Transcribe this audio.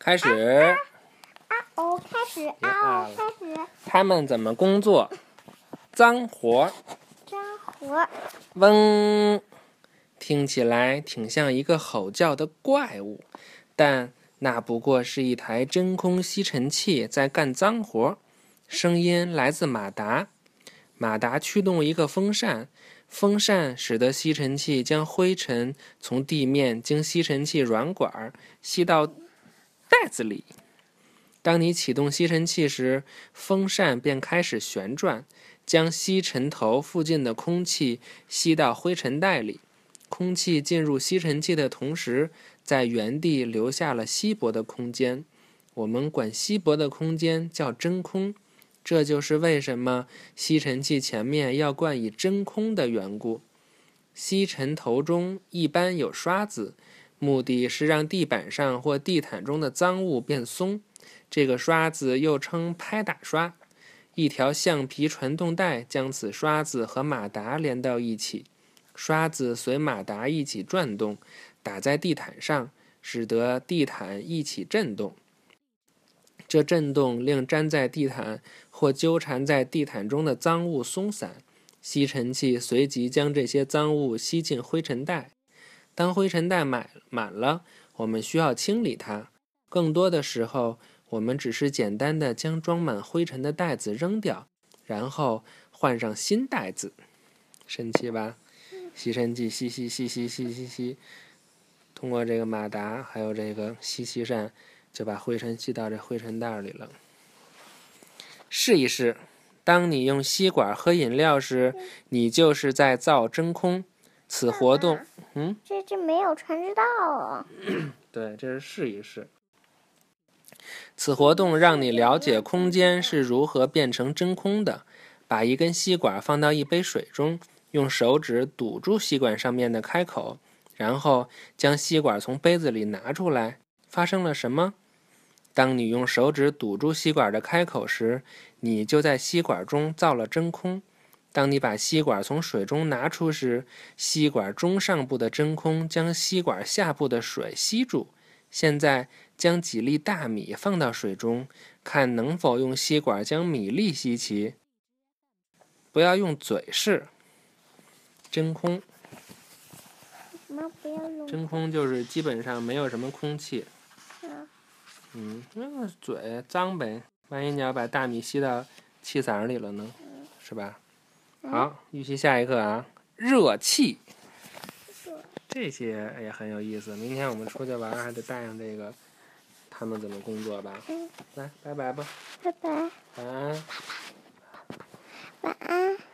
开始。啊哦，开始啊哦，开始他们怎么工作？脏活。脏活。嗡，听起来挺像一个吼叫的怪物，但那不过是一台真空吸尘器在干脏活。声音来自马达，马达驱动一个风扇，风扇使得吸尘器将灰尘从地面经吸尘器软管儿吸到袋子里。当你启动吸尘器时，风扇便开始旋转。将吸尘头附近的空气吸到灰尘袋里，空气进入吸尘器的同时，在原地留下了稀薄的空间。我们管稀薄的空间叫真空，这就是为什么吸尘器前面要冠以真空的缘故。吸尘头中一般有刷子，目的是让地板上或地毯中的脏物变松。这个刷子又称拍打刷。一条橡皮传动带将此刷子和马达连到一起，刷子随马达一起转动，打在地毯上，使得地毯一起震动。这震动令粘在地毯或纠缠在地毯中的脏物松散，吸尘器随即将这些脏物吸进灰尘袋。当灰尘袋满满了，我们需要清理它。更多的时候，我们只是简单的将装满灰尘的袋子扔掉，然后换上新袋子。神奇吧？吸尘器吸吸吸吸吸吸吸，通过这个马达还有这个吸气扇，就把灰尘吸到这灰尘袋里了。试一试，当你用吸管喝饮料时，你就是在造真空。此活动，嗯，这这没有传知道啊。对，这是试一试。此活动让你了解空间是如何变成真空的。把一根吸管放到一杯水中，用手指堵住吸管上面的开口，然后将吸管从杯子里拿出来。发生了什么？当你用手指堵住吸管的开口时，你就在吸管中造了真空。当你把吸管从水中拿出时，吸管中上部的真空将吸管下部的水吸住。现在将几粒大米放到水中，看能否用吸管将米粒吸齐。不要用嘴试。真空？真空就是基本上没有什么空气。嗯嗯，那个嘴脏呗，万一你要把大米吸到气嗓里了呢，是吧？好预习下一课啊热气这些也很有意思明天我们出去玩还得带上这个他们怎么工作吧来拜拜吧。拜拜。晚安。晚安。